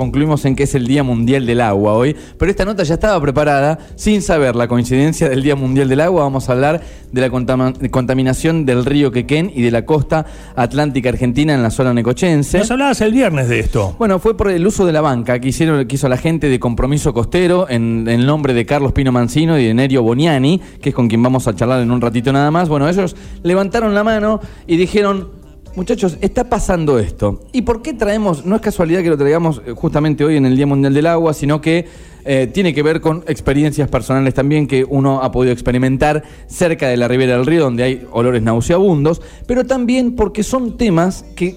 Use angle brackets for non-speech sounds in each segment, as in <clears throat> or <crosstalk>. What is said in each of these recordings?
concluimos en que es el Día Mundial del Agua hoy, pero esta nota ya estaba preparada sin saber la coincidencia del Día Mundial del Agua. Vamos a hablar de la contaminación del río Quequén y de la costa atlántica argentina en la zona necochense. Nos hablabas el viernes de esto. Bueno, fue por el uso de la banca que, hicieron, que hizo la gente de Compromiso Costero en, el nombre de Carlos Pino Mancino y de Nerio Boniani, que es con quien vamos a charlar en un ratito nada más. Bueno, ellos levantaron la mano y dijeron Muchachos, está pasando esto. ¿Y por qué traemos, no es casualidad que lo traigamos eh, justamente hoy en el Día Mundial del Agua, sino que eh, tiene que ver con experiencias personales también que uno ha podido experimentar cerca de la ribera del río, donde hay olores nauseabundos, pero también porque son temas que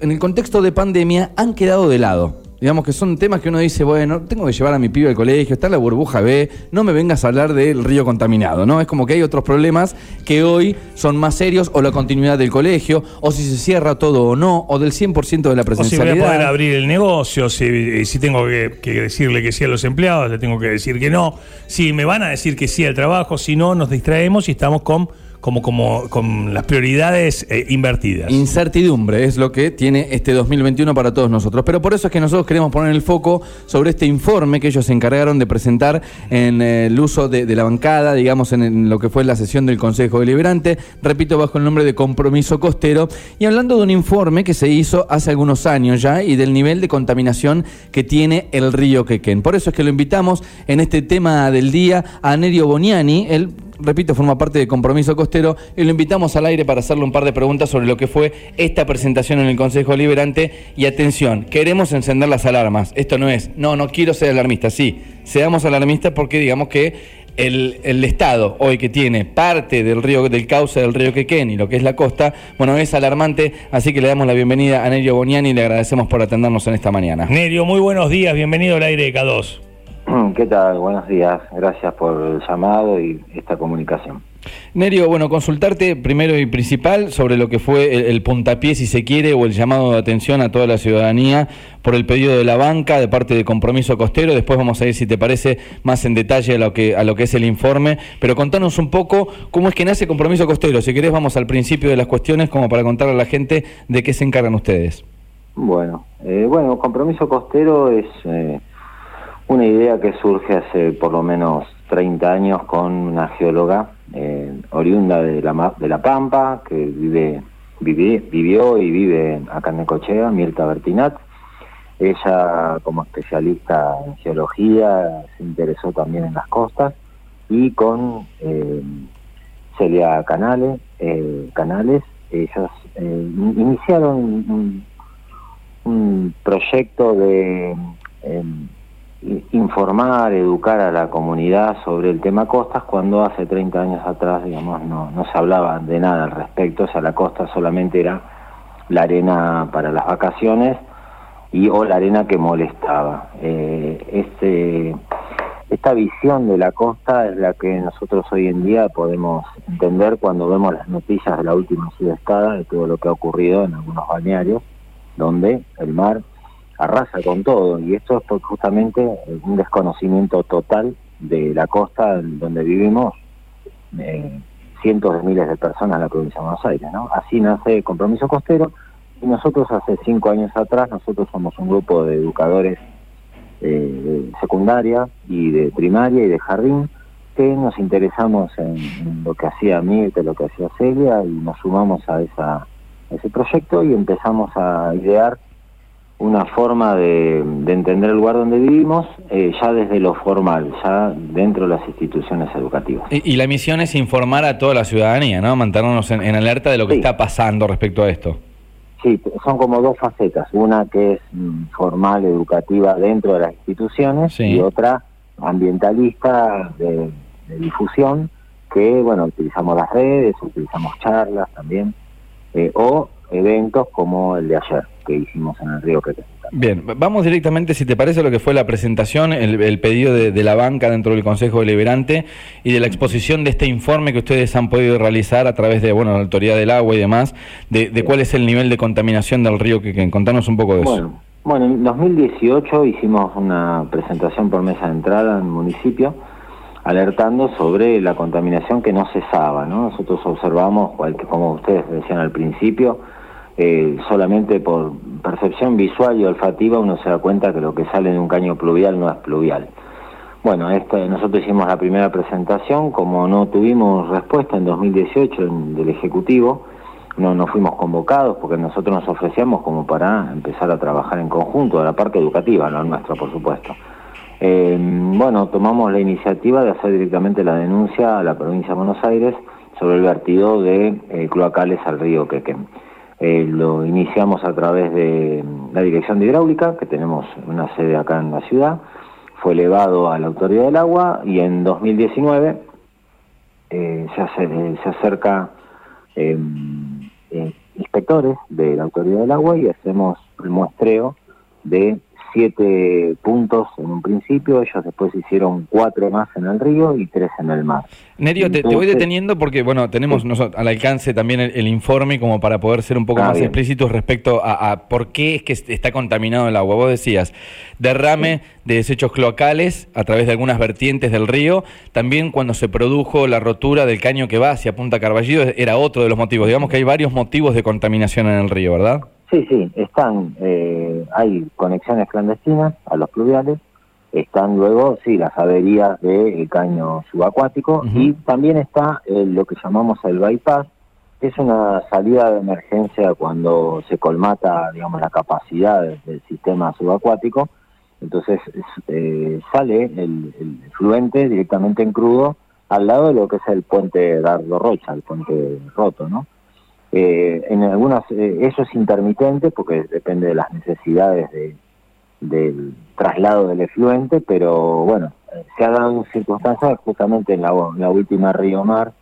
en el contexto de pandemia han quedado de lado. Digamos que son temas que uno dice, bueno, tengo que llevar a mi pibe al colegio, está la burbuja B, no me vengas a hablar del río contaminado, ¿no? Es como que hay otros problemas que hoy son más serios, o la continuidad del colegio, o si se cierra todo o no, o del 100% de la presencialidad. O si voy a poder abrir el negocio, si, si tengo que, que, decirle que sí a los empleados, le tengo que decir que no, si me van a decir que sí al trabajo, si no, nos distraemos y estamos con como, como con las prioridades eh, invertidas. Incertidumbre es lo que tiene este 2021 para todos nosotros. Pero por eso es que nosotros queremos poner el foco sobre este informe que ellos se encargaron de presentar en eh, el uso de, la bancada, digamos, en, lo que fue la sesión del Consejo Deliberante, repito, bajo el nombre de Compromiso Costero, y hablando de un informe que se hizo hace algunos años ya y del nivel de contaminación que tiene el río Quequén. Por eso es que lo invitamos en este tema del día a Nerio Boniani, el repito, forma parte de Compromiso Costero y lo invitamos al aire para hacerle un par de preguntas sobre lo que fue esta presentación en el Consejo Liberante. Y atención, queremos encender las alarmas. Esto no es, no, no quiero ser alarmista, sí, seamos alarmistas porque digamos que el, Estado hoy que tiene parte del río, del cauce del río Quequén y lo que es la costa, bueno, es alarmante, así que le damos la bienvenida a Nerio Boniani y le agradecemos por atendernos en esta mañana. Nerio, muy buenos días, bienvenido al aire de K2. <clears throat> ¿Qué tal? Buenos días. Gracias por el llamado y esta comunicación. Nerio, bueno, consultarte primero y principal sobre lo que fue el, puntapié, si se quiere, o el llamado de atención a toda la ciudadanía por el pedido de la banca de parte de Compromiso Costero. Después vamos a ir, si te parece, más en detalle a lo que, a lo que es el informe. Pero contanos un poco cómo es que nace Compromiso Costero. Si querés, vamos al principio de las cuestiones, como para contarle a la gente de qué se encargan ustedes. Bueno, eh, bueno, Compromiso Costero es... Eh, una idea que surge hace por lo menos 30 años con una geóloga eh, oriunda de la, de la Pampa, que vive, vivió y vive acá en Necochea, Mirta Bertinat. Ella, como especialista en geología, se interesó también en las costas y con eh, Celia Canales, eh, Canales ellos iniciaron un, un, proyecto de informar, educar a la comunidad sobre el tema costas cuando hace 30 años atrás, digamos, no, no se hablaba de nada al respecto, o sea, la costa solamente era la arena para las vacaciones y o la arena que molestaba. Eh, este, esta visión de la costa es la que nosotros hoy en día podemos entender cuando vemos las noticias de la última sudestada, de todo lo que ha ocurrido en algunos balnearios, donde el mar arrasa con todo y esto es justamente un desconocimiento total de la costa donde vivimos cientos de miles de personas en la provincia de Buenos Aires. ¿no? Así nace Compromiso Costero y nosotros hace cinco años atrás, nosotros somos un grupo de educadores eh, de secundaria y de primaria y de jardín que nos interesamos en, lo que hacía Mirte, lo que hacía Celia y nos sumamos a ese proyecto y empezamos a idear una forma de, entender el lugar donde vivimos eh, ya desde lo formal, ya dentro de las instituciones educativas. Y, la misión es informar a toda la ciudadanía, ¿no? Mantenernos en, alerta de lo que está pasando respecto a esto. Sí, son como dos facetas, una que es mm, formal, educativa dentro de las instituciones y otra ambientalista de, difusión, que, bueno, utilizamos las redes, utilizamos charlas también, eh, o eventos como el de ayer que hicimos en el río Quequén. Bien, vamos directamente, si te parece, lo que fue la presentación, el, pedido de, la banca dentro del Consejo Deliberante y de la exposición de este informe que ustedes han podido realizar a través de, bueno, la Autoridad del Agua y demás, de, cuál es el nivel de contaminación del río Quequén. Contanos un poco de eso. Bueno, en 2018 hicimos una presentación por mesa de entrada en el municipio alertando sobre la contaminación que no cesaba, ¿no? Nosotros observamos, como ustedes decían al principio, eh, solamente por percepción visual y olfativa uno se da cuenta que lo que sale de un caño pluvial no es pluvial. Bueno, nosotros hicimos la primera presentación, como no tuvimos respuesta en 2018 del Ejecutivo, no, no fuimos convocados porque nosotros nos ofrecíamos como para empezar a trabajar en conjunto, de la parte educativa, no nuestra, por supuesto. Eh, bueno, tomamos la iniciativa de hacer directamente la denuncia a la provincia de Buenos Aires sobre el vertido de eh, cloacales al río Quequén. Eh, lo iniciamos a través de la Dirección de Hidráulica, que tenemos una sede acá en la ciudad, fue elevado a la Autoridad del Agua y en 2019 se, se acerca em, inspectores de la Autoridad del Agua y hacemos el muestreo de siete puntos en un principio, ellos después hicieron cuatro más en el río y tres en el mar. Nerio, te, voy deteniendo porque, bueno, tenemos al alcance también el, informe como para poder ser un poco ah, más explícitos respecto a, por qué es que está contaminado el agua. Vos decías, derrame de desechos cloacales a través de algunas vertientes del río, también cuando se produjo la rotura del caño que va hacia Punta Carballido era otro de los motivos. Digamos que hay varios motivos de contaminación en el río, ¿verdad? Sí, sí, están, eh, hay conexiones clandestinas a los pluviales, están luego, sí, las averías del caño subacuático y también está eh, lo que llamamos el bypass, que es una salida de emergencia cuando se colmata, digamos, la capacidad del sistema subacuático, entonces eh, sale el, el, fluente directamente en crudo al lado de lo que es el puente Dardo Rocha, el puente roto, ¿no? Eh, en algunas, eh, eso es intermitente porque depende de las necesidades de, del traslado del efluente, pero bueno, se ha dado circunstancias justamente en la, última Río Mar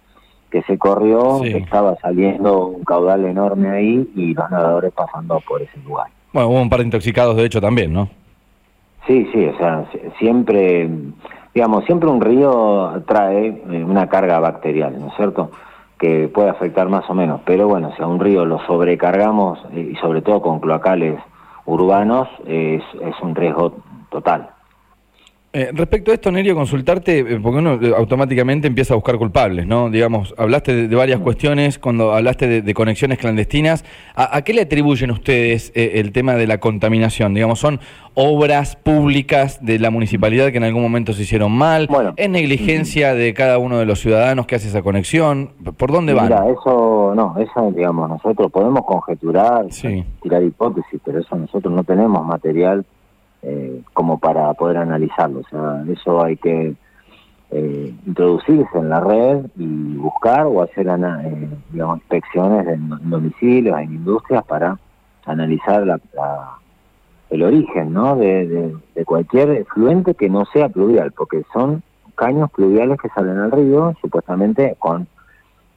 que se corrió, estaba saliendo un caudal enorme ahí y los nadadores pasando por ese lugar. Bueno, hubo un par de intoxicados de hecho también, ¿no? Sí, sí, o sea, siempre, digamos, siempre un río trae eh, una carga bacterial, ¿no es cierto? Que puede afectar más o menos, pero bueno, si a un río lo sobrecargamos eh, y sobre todo con cloacales urbanos, es, es un riesgo total. Eh, respecto a esto, Nerio, consultarte, eh, porque uno eh, automáticamente empieza a buscar culpables, ¿no? Digamos, hablaste de, varias cuestiones, cuando hablaste de, conexiones clandestinas, ¿a, qué le atribuyen ustedes el tema de la contaminación? Digamos, ¿son obras públicas de la municipalidad que en algún momento se hicieron mal? ¿Es negligencia de cada uno de los ciudadanos que hace esa conexión? ¿Por dónde van? Mira, eso, no, eso, digamos, nosotros podemos conjeturar, tirar hipótesis, pero eso nosotros no tenemos material eh, como para poder analizarlo. O sea, eso hay que eh, introducirse en la red y buscar o hacer eh, digamos, inspecciones en, domicilios, en industrias para analizar el origen ¿no? De, cualquier fluente que no sea pluvial, porque son caños pluviales que salen al río, supuestamente con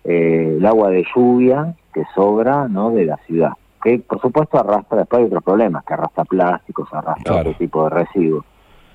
el agua de lluvia que sobra ¿no? de la ciudad que por supuesto arrastra después hay otros problemas, que arrastra plásticos, arrastra otro tipo de residuos.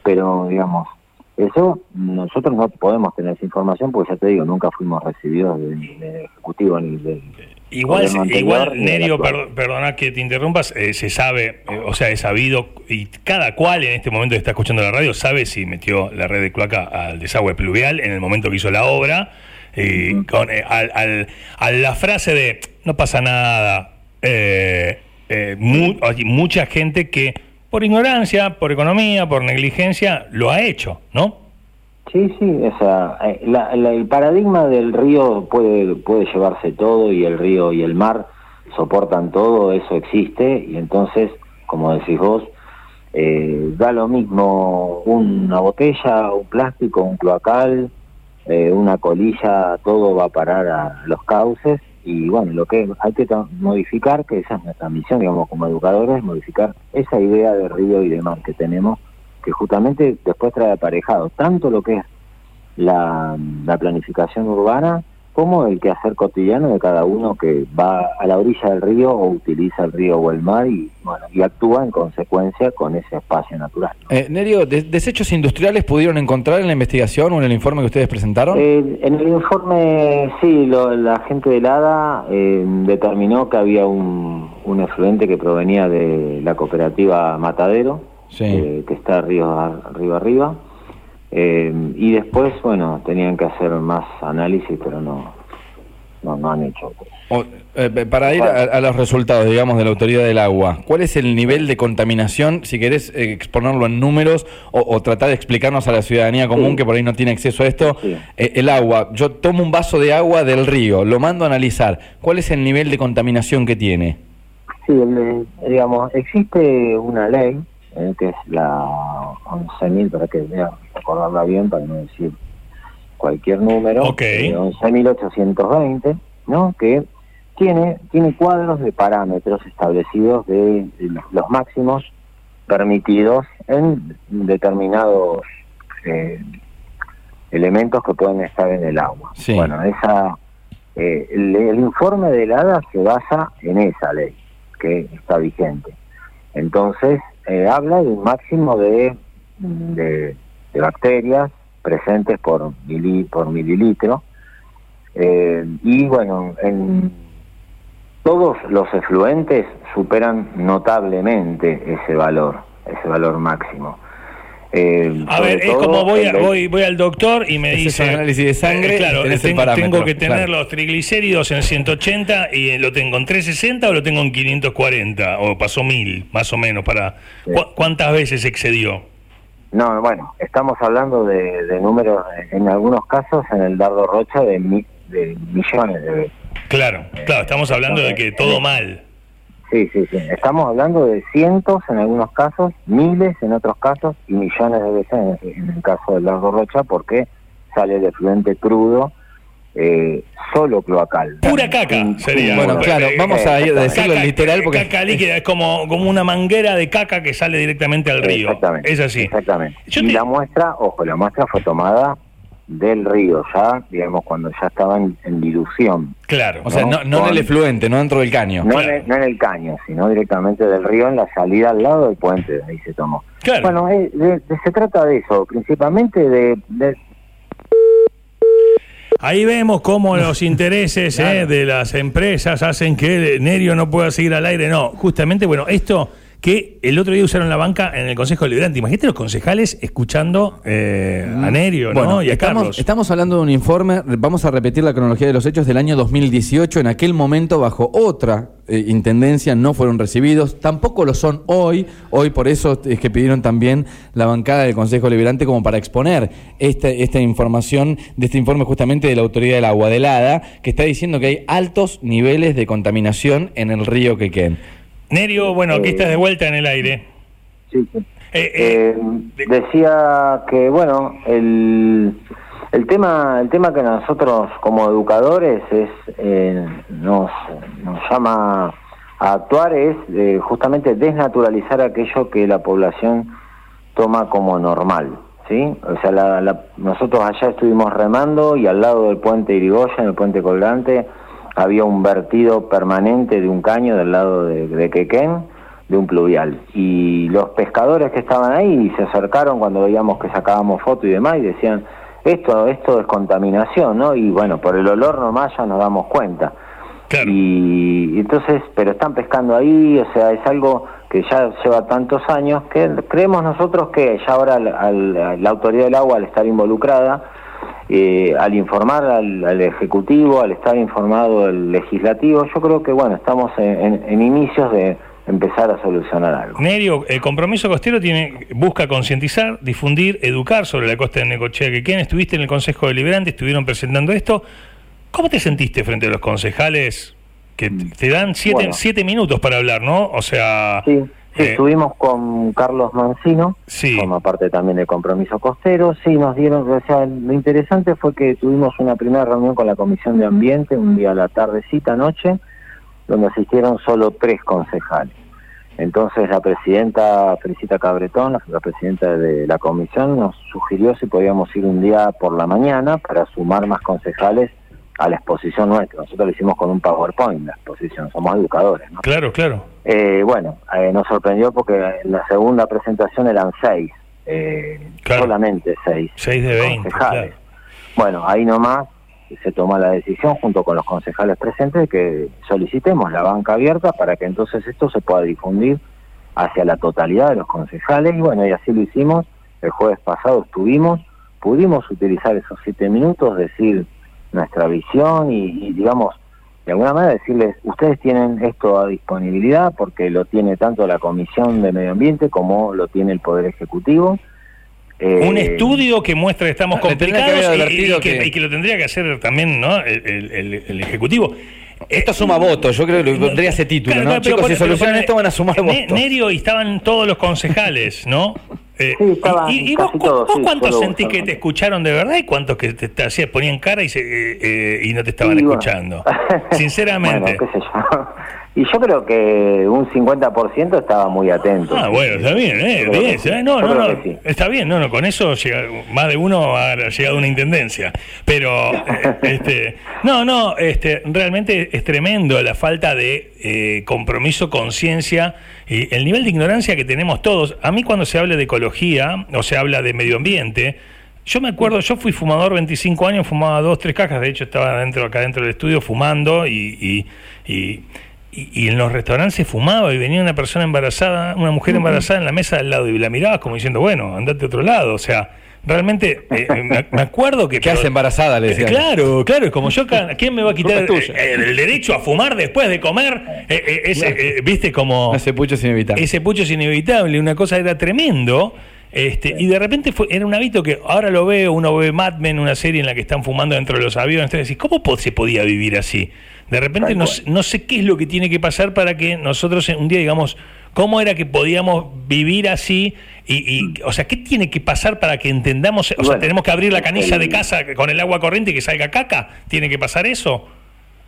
Pero, digamos, eso nosotros no podemos tener esa información porque ya te digo, nunca fuimos recibidos del, Ejecutivo ni del... Igual, igual Nerio, perdona que te interrumpas, eh, se sabe, eh, o sea, es sabido, y cada cual en este momento que está escuchando la radio sabe si metió la red de cloaca al desagüe pluvial en el momento que hizo la obra, y con, eh, al, a la frase de no pasa nada, eh, eh, hay mucha gente que por ignorancia, por economía, por negligencia, lo ha hecho, ¿no? Sí, sí, o sea, eh, el paradigma del río puede, puede llevarse todo y el río y el mar soportan todo, eso existe y entonces, como decís vos, eh, da lo mismo una botella, un plástico, un cloacal, una colilla, todo va a parar a los cauces y bueno, lo que hay que modificar, que esa es nuestra misión, digamos, como educadores, modificar esa idea de río y de mar que tenemos, que justamente después trae aparejado tanto lo que es la, la planificación urbana como el quehacer cotidiano de cada uno que va a la orilla del río o utiliza el río o el mar y, bueno, y actúa en consecuencia con ese espacio natural. Eh, Nerio, ¿desechos industriales pudieron encontrar en la investigación o en el informe que ustedes presentaron? Eh, en el informe, sí, la gente del ADA eh, determinó que había un, un efluente que provenía de la cooperativa Matadero, que está río arriba arriba eh, y después, bueno, tenían que hacer más análisis, pero no, no, no han hecho. O, eh, para ir a, a los resultados, digamos, de la Autoridad del Agua, ¿cuál es el nivel de contaminación, si querés eh, exponerlo en números o, o tratar de explicarnos a la ciudadanía común Sí. que por ahí no tiene acceso a esto? Sí. Eh, el agua, yo tomo un vaso de agua del río, lo mando a analizar, ¿cuál es el nivel de contaminación que tiene? Sí, el- digamos, existe una ley, que es la 11.000, para que vea, recordarla bien, para no decir cualquier número, Ok. eh, 11.820, ¿no? Que tiene, tiene cuadros de parámetros establecidos de, de los, los máximos permitidos en determinados eh, elementos que pueden estar en el agua. Sí. Bueno, esa, eh, el, el informe de la ADA se basa en esa ley que está vigente. Entonces, eh, habla de un máximo de, de, de bacterias presentes por, mili, por mililitro. Eh, y bueno, en todos los efluentes superan notablemente ese valor, ese valor máximo. Eh, A ver, es como voy, a- voy, voy al doctor y me dice... análisis de sangre eh, claro, tengo, que tener claro. los triglicéridos en 180 y lo tengo en 360 o lo tengo en 540 o pasó 1000, más o menos, para... Sí. ¿cu- ¿Cuántas veces excedió? No, bueno, estamos hablando de, de números, en algunos casos, en el dardo rocha, de, mi- de millones de veces. Claro, claro, estamos hablando de que todo mal. Sí, sí, sí. Estamos hablando de cientos en algunos casos, miles en otros casos y millones de veces en, en el caso del dardo rocha porque sale el efluente crudo, eh, solo cloacal. Pura caca Sin- sería. Bueno, claro, eh, vamos a decirlo Caca- literal porque... Caca líquida, es como, como una manguera de caca que sale directamente al río. Exactamente. Es así. Exactamente. Yo y te- la muestra, ojo, la muestra fue tomada del río, ya, digamos, cuando ya estaba en, en dilución. Claro. O sea, no, no en el efluente, no dentro del caño. No, Claro. en el, no en el caño, sino directamente del río en la salida al lado del puente, de ahí se tomó. Claro. Bueno, eh, de- de- se trata de eso, principalmente de, de- Ahí vemos cómo <laughs> los intereses eh, de las empresas hacen que Nerio no pueda seguir al aire. No, justamente, bueno, esto que el otro día usaron la banca en el Consejo Deliberante. Imagínate los concejales escuchando eh, a Nerio, ¿no? Y a estamos, Carlos. estamos hablando de un informe, vamos a repetir la cronología de los hechos del año 2018, en aquel momento bajo otra eh, intendencia no fueron recibidos, tampoco lo son hoy, hoy por eso es que pidieron también la bancada del Consejo Liberante como para exponer esta, esta información de este informe justamente de la Autoridad del Agua, del ADA, que está diciendo que hay altos niveles de contaminación en el río Quequén. Nerio, bueno, aquí estás de vuelta en el aire. sí. Eh, eh, Eh, decía que bueno el, el tema el tema que nosotros como educadores es eh, nos nos llama a actuar es eh, justamente desnaturalizar aquello que la población toma como normal sí o sea la- la- nosotros allá estuvimos remando y al lado del puente Irigoyen el puente colgante había un vertido permanente de un caño del lado de, de Quequén de un pluvial. Y los pescadores que estaban ahí se acercaron cuando veíamos que sacábamos fotos y demás y decían, esto, esto es contaminación, ¿no? Y bueno, por el olor nomás ya nos damos cuenta. claro. Y entonces, pero están pescando ahí, o sea, es algo que ya lleva tantos años que creemos nosotros que ya ahora al- al- la autoridad del agua al estar involucrada, eh, al informar al, al Ejecutivo, al estar informado el Legislativo, yo creo que bueno, estamos en, en- en inicios de empezar a solucionar algo. Nerio, el compromiso costero tiene, busca concientizar, difundir, educar sobre la costa de Necochea Quequén. Estuviste en el Consejo Deliberante, estuvieron presentando esto. ¿Cómo te sentiste frente a los concejales que te- te dan siete, Bueno. siete minutos para hablar, no? O sea, Sí, sí, eh, estuvimos con Carlos Mancino, Sí. forma parte también del compromiso costero, sí, nos dieron, o sea, lo interesante fue que tuvimos una primera reunión con la Comisión de Ambiente, un día a la tardecita, noche, donde asistieron solo tres concejales. Entonces la presidenta Felicita Cabretón, la presidenta de la comisión, nos sugirió si podíamos ir un día por la mañana para sumar más concejales a la exposición nuestra. Nosotros lo hicimos con un PowerPoint, la exposición, somos educadores, ¿no? claro, claro. Eh, bueno, eh, nos sorprendió porque en la segunda presentación eran seis, eh, Claro. solamente seis 6 de 20, concejales. claro. Bueno, ahí nomás se tomó la decisión junto con los concejales presentes de que solicitemos la banca abierta para que entonces esto se pueda difundir hacia la totalidad de los concejales y bueno, y así lo hicimos. El jueves pasado estuvimos, pudimos utilizar esos siete minutos, decir nuestra visión y, digamos, de alguna manera decirles, ustedes tienen esto a disponibilidad porque lo tiene tanto la Comisión de Medio Ambiente como lo tiene el Poder Ejecutivo. un eh, estudio que muestra que estamos complicados y, que, lo tendría que hacer también ¿no? el Ejecutivo. Esto suma votos, yo creo que lo pondría ese título, ¿no? Chicos, si solucionan esto van a sumar votos. Nerio y estaban todos los concejales, ¿no? Eh, sí, y, vos, cuántos sentís que te escucharon de verdad y cuántos que te, te ponían cara y, se, eh, eh, y no te estaban escuchando? <laughs> Sinceramente. qué sé yo. Y yo creo que un 50% estaba muy atento. Ah, bueno, está bien, ¿eh? Bien, no, no, no, está bien, no, no, con eso llega, más de uno ha llegado a una intendencia. Pero, eh, <laughs> este, no, no, este, realmente es tremendo la falta de eh, compromiso, conciencia y el nivel de ignorancia que tenemos todos. A mí cuando se habla de ecología o se habla de medio ambiente, yo me acuerdo, yo fui fumador 25 años, fumaba dos, tres cajas, de hecho estaba dentro, acá dentro del estudio fumando y, y y, en los restaurantes se fumaba y venía una persona embarazada, una mujer embarazada en la mesa al lado y la mirabas como diciendo, bueno, andate a otro lado. O sea, realmente eh, me, <laughs> acuerdo que... ¿Qué hace embarazada? Le decía. claro, claro, es como yo, ¿quién me va a quitar el, derecho a fumar después de comer? Eh, eh, ¿Viste como... Ese pucho es inevitable. Ese pucho es inevitable, una cosa era tremendo. Este, y de repente fue, era un hábito que ahora lo veo, uno ve Mad Men, una serie en la que están fumando dentro de los aviones, entonces decís, ¿cómo se podía vivir así? De repente no, no, sé qué es lo que tiene que pasar para que nosotros un día digamos, ¿cómo era que podíamos vivir así? Y, o sea, ¿qué tiene que pasar para que entendamos? O sea, ¿tenemos que abrir la canilla de casa con el agua corriente y que salga caca? ¿Tiene que pasar eso?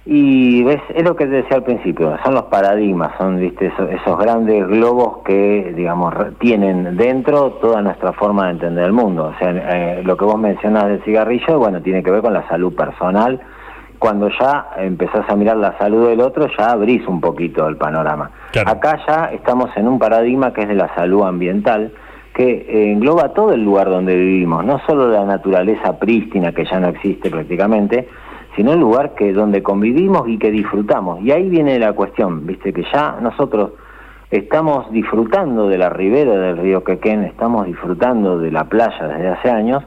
Y ves, es lo que te decía al principio, son los paradigmas, son ¿viste? Esos, grandes globos que, digamos, tienen dentro toda nuestra forma de entender el mundo. O sea, eh, lo que vos mencionas del cigarrillo, bueno, tiene que ver con la salud personal. Cuando ya empezás a mirar la salud del otro, ya abrís un poquito el panorama. Acá ya estamos en un paradigma que es de la salud ambiental, que engloba todo el lugar donde vivimos, no solo la naturaleza prístina que ya no existe prácticamente, sino el lugar que donde convivimos y que disfrutamos. Y ahí viene la cuestión, viste que ya nosotros estamos disfrutando de la ribera del río Quequén, estamos disfrutando de la playa desde hace años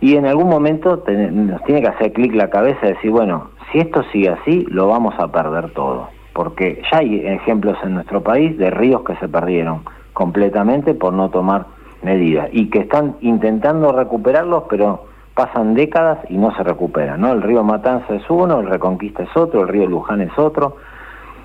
y en algún momento nos tiene que hacer clic la cabeza y decir, bueno, si esto sigue así, lo vamos a perder todo, porque ya hay ejemplos en nuestro país de ríos que se perdieron completamente por no tomar medidas y que están intentando recuperarlos, pero pasan décadas y no se recuperan, ¿no? El río Matanza es uno, el Reconquista es otro, el río Luján es otro,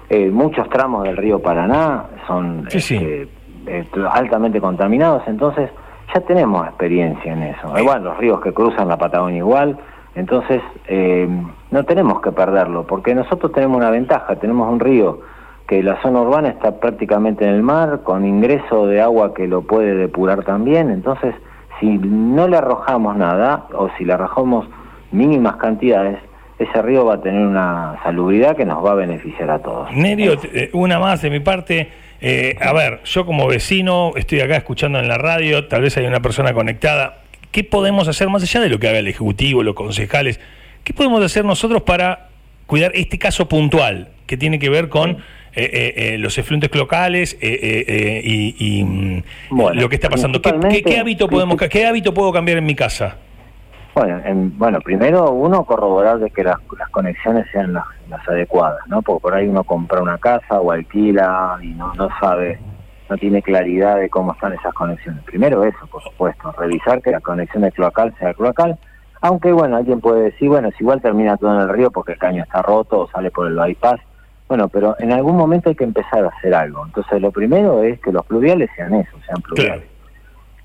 eh, muchos tramos del río Paraná son este, eh, altamente contaminados, entonces ya tenemos experiencia en eso. Igual los ríos que cruzan la Patagonia igual, entonces eh, no tenemos que perderlo, porque nosotros tenemos una ventaja, tenemos un río que la zona urbana está prácticamente en el mar, con ingreso de agua que lo puede depurar también, entonces si no le arrojamos nada o si le arrojamos mínimas cantidades, ese río va a tener una salubridad que nos va a beneficiar a todos. Nerio, eh, una más de mi parte. Eh, a ver, yo como vecino estoy acá escuchando en la radio, tal vez hay una persona conectada. ¿Qué podemos hacer más allá de lo que haga el Ejecutivo, los concejales? ¿Qué podemos hacer nosotros para cuidar este caso puntual que tiene que ver con eh, eh, eh, los efluentes locales y, mm, lo que está pasando. ¿Qué, hábito podemos, ¿Qué hábito puedo cambiar en mi casa? Bueno, bueno, primero uno corroborar de que las, conexiones sean las, adecuadas, ¿no? Porque por ahí uno compra una casa o alquila y no, no sabe, no tiene claridad de cómo están esas conexiones. Primero eso, por supuesto, revisar que la conexión de cloacal sea cloacal, aunque bueno, alguien puede decir, bueno, si igual termina todo en el río porque el caño está roto o sale por el bypass, bueno, pero en algún momento hay que empezar a hacer algo. Entonces, lo primero es que los pluviales sean eso, sean pluviales.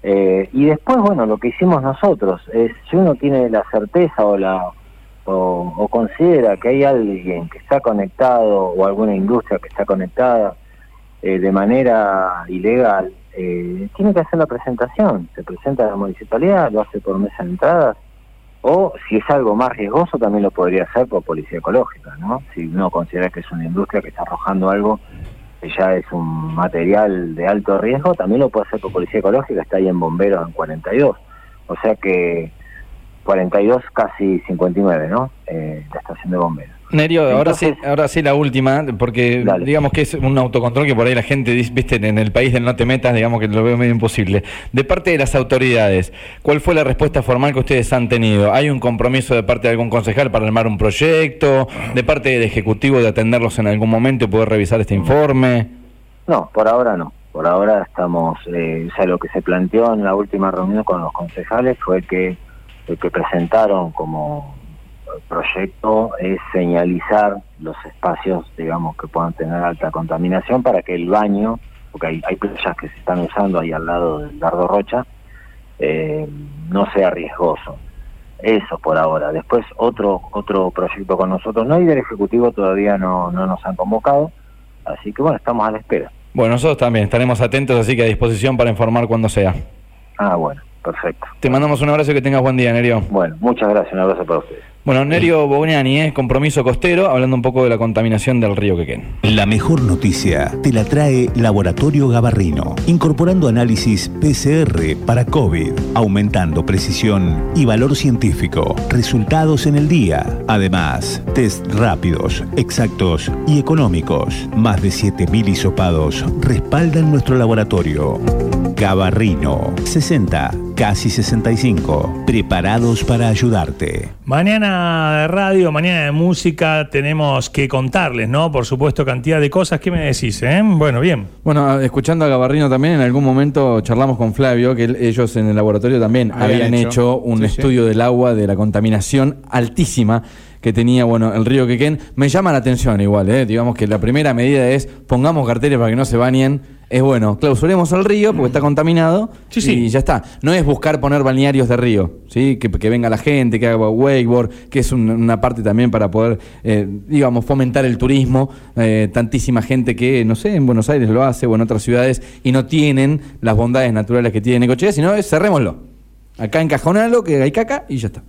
Eh, y después, bueno, lo que hicimos nosotros es, si uno tiene la certeza o la o, considera que hay alguien que está conectado o alguna industria que está conectada eh, de manera ilegal, eh, tiene que hacer la presentación. Se presenta a la municipalidad, lo hace por mesa de entradas o si es algo más riesgoso, también lo podría hacer por policía ecológica, ¿no? Si uno considera que es una industria que está arrojando algo que ya es un material de alto riesgo, también lo puede hacer por policía ecológica, está ahí en bomberos en 42. O sea que 42, casi 59, ¿no? Eh, la estación de bomberos. Nerio, ahora sí, ahora sí la última, porque Dale. digamos que es un autocontrol que por ahí la gente dice, viste, en el país del no te metas, digamos que lo veo medio imposible. De parte de las autoridades, ¿cuál fue la respuesta formal que ustedes han tenido? ¿Hay un compromiso de parte de algún concejal para armar un proyecto? ¿De parte del Ejecutivo de atenderlos en algún momento y poder revisar este informe? No, por ahora no. Por ahora estamos, eh, o sea, lo que se planteó en la última reunión con los concejales fue que lo que presentaron como proyecto es señalizar los espacios, digamos, que puedan tener alta contaminación para que el baño, porque hay, hay playas que se están usando ahí al lado del Dardo Rocha, eh, no sea riesgoso. Eso por ahora. Después otro otro proyecto con nosotros no y del Ejecutivo todavía no, no nos han convocado, así que bueno, estamos a la espera. Bueno, nosotros también estaremos atentos, así que a disposición para informar cuando sea. Ah, bueno, perfecto. Te mandamos un abrazo y que tengas buen día, Nerio. Bueno, muchas gracias, un abrazo para ustedes. Bueno, Nerio Bognani, ¿eh? compromiso costero, hablando un poco de la contaminación del río Quequén. La mejor noticia te la trae Laboratorio Gabarrino, incorporando análisis PCR para COVID, aumentando precisión y valor científico, resultados en el día. Además, test rápidos, exactos y económicos. Más de 7.000 hisopados respaldan nuestro laboratorio. Gabarrino, 60, casi 65, preparados para ayudarte. Mañana de radio, mañana de música, tenemos que contarles, ¿no? Por supuesto, cantidad de cosas. ¿Qué me decís, eh? Bueno, bien. Bueno, escuchando a Gabarrino también, en algún momento charlamos con Flavio, que él- ellos en el laboratorio también habían, Habían hecho, hecho. un Sí, sí. estudio del agua, de la contaminación altísima que tenía, bueno, el río Quequén. Me llama la atención igual, ¿eh? digamos que la primera medida es pongamos carteles para que no se bañen. Es bueno, clausuremos el río porque está contaminado Sí, sí. y ya está. No es buscar poner balnearios de río, ¿sí? que, que venga la gente, que haga wakeboard, que es un- una parte también para poder, eh, digamos, fomentar el turismo. Eh, tantísima gente que, no sé, en Buenos Aires lo hace o en otras ciudades y no tienen las bondades naturales que tiene Necochea, sino es cerrémoslo. Acá encajonalo, que hay caca y ya está.